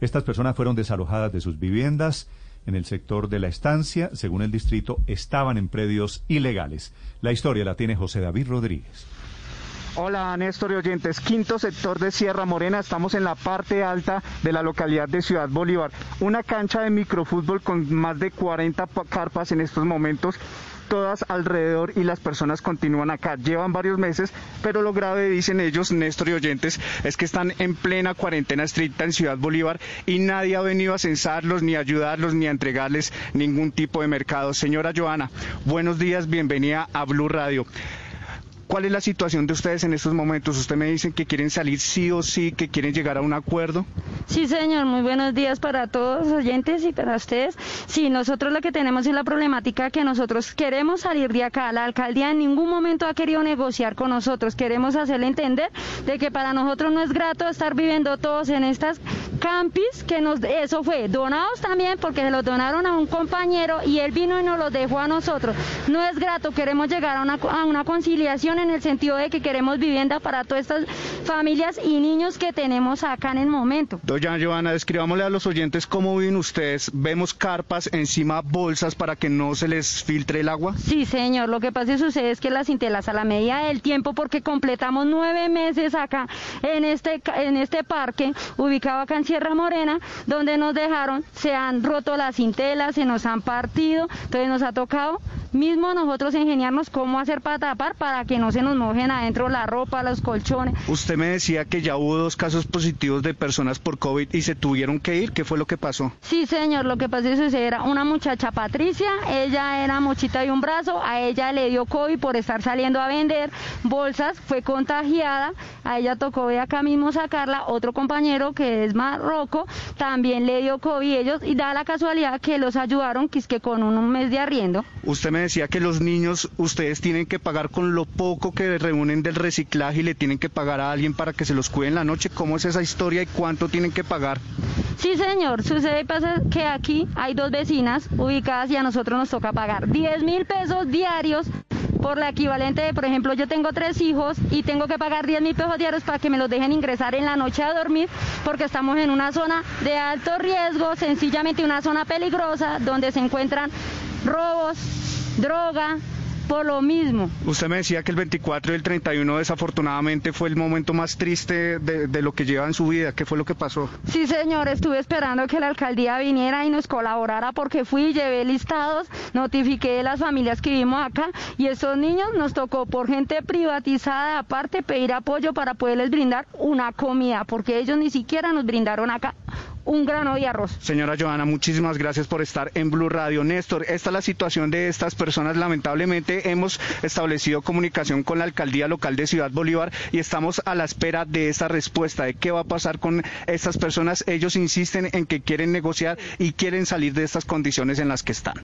Estas personas fueron desalojadas de sus viviendas en el sector de la estancia. Según el distrito, estaban en predios ilegales. La historia la tiene José David Rodríguez. Hola Néstor y oyentes, quinto sector de Sierra Morena, estamos en la parte alta de la localidad de Ciudad Bolívar, una cancha de microfútbol con más de 40 carpas en estos momentos todas alrededor y las personas continúan acá. Llevan varios meses, pero lo grave, dicen ellos, Néstor y oyentes, es que están en plena cuarentena estricta en Ciudad Bolívar y nadie ha venido a censarlos, ni a ayudarlos, ni a entregarles ningún tipo de mercado. Señora Joana, buenos días, bienvenida a Blue Radio. ¿Cuál es la situación de ustedes en estos momentos? Usted me dicen que quieren salir sí o sí, que quieren llegar a un acuerdo. Sí, señor, muy buenos días para todos los oyentes y para ustedes. Sí, nosotros lo que tenemos es la problemática que nosotros queremos salir de acá. La alcaldía en ningún momento ha querido negociar con nosotros. Queremos hacerle entender de que para nosotros no es grato estar viviendo todos en estas campis, que nos, eso fue donados también porque se los donaron a un compañero y él vino y nos los dejó a nosotros. No es grato, queremos llegar a una, a una conciliación en el sentido de que queremos vivienda para todas estas familias y niños que tenemos acá en el momento. Doña Joana, describámosle a los oyentes cómo viven ustedes. Vemos carpas, encima bolsas para que no se les filtre el agua. Sí, señor. Lo que pasa y sucede es que las intelas a la medida del tiempo, porque completamos nueve meses acá en este, en este parque, ubicado acá en Sierra Morena, donde nos dejaron, se han roto las intelas, se nos han partido, entonces nos ha tocado mismo nosotros ingeniarnos cómo hacer para tapar para que no se nos mojen adentro la ropa, los colchones. Usted me decía que ya hubo dos casos positivos de personas por COVID y se tuvieron que ir. ¿Qué fue lo que pasó? Sí, señor, lo que pasó es que era una muchacha Patricia, ella era mochita de un brazo, a ella le dio COVID por estar saliendo a vender bolsas, fue contagiada, a ella tocó de acá mismo sacarla, otro compañero que es Marroco también le dio COVID ellos y da la casualidad que los ayudaron que es que con un mes de arriendo. Usted me decía que los niños ustedes tienen que pagar con lo poco que reúnen del reciclaje y le tienen que pagar a alguien para que se los cuide en la noche. ¿Cómo es esa historia y cuánto tienen que pagar? Sí, señor. Sucede que aquí hay dos vecinas ubicadas y a nosotros nos toca pagar 10 mil pesos diarios por la equivalente de, por ejemplo, yo tengo tres hijos y tengo que pagar 10 mil pesos diarios para que me los dejen ingresar en la noche a dormir porque estamos en una zona de alto riesgo, sencillamente una zona peligrosa donde se encuentran robos, droga, por lo mismo. Usted me decía que el 24 y el 31 desafortunadamente fue el momento más triste de, lo que lleva en su vida. ¿Qué fue lo que pasó? Sí, señor, estuve esperando que la alcaldía viniera y nos colaborara porque fui, llevé listados, notifiqué a las familias que vivimos acá y esos niños nos tocó por gente privatizada aparte pedir apoyo para poderles brindar una comida porque ellos ni siquiera nos brindaron acá un grano de arroz. Señora Joana, muchísimas gracias por estar en Blue Radio. Néstor, esta es la situación de estas personas. Lamentablemente hemos establecido comunicación con la alcaldía local de Ciudad Bolívar y estamos a la espera de esta respuesta de qué va a pasar con estas personas. Ellos insisten en que quieren negociar y quieren salir de estas condiciones en las que están.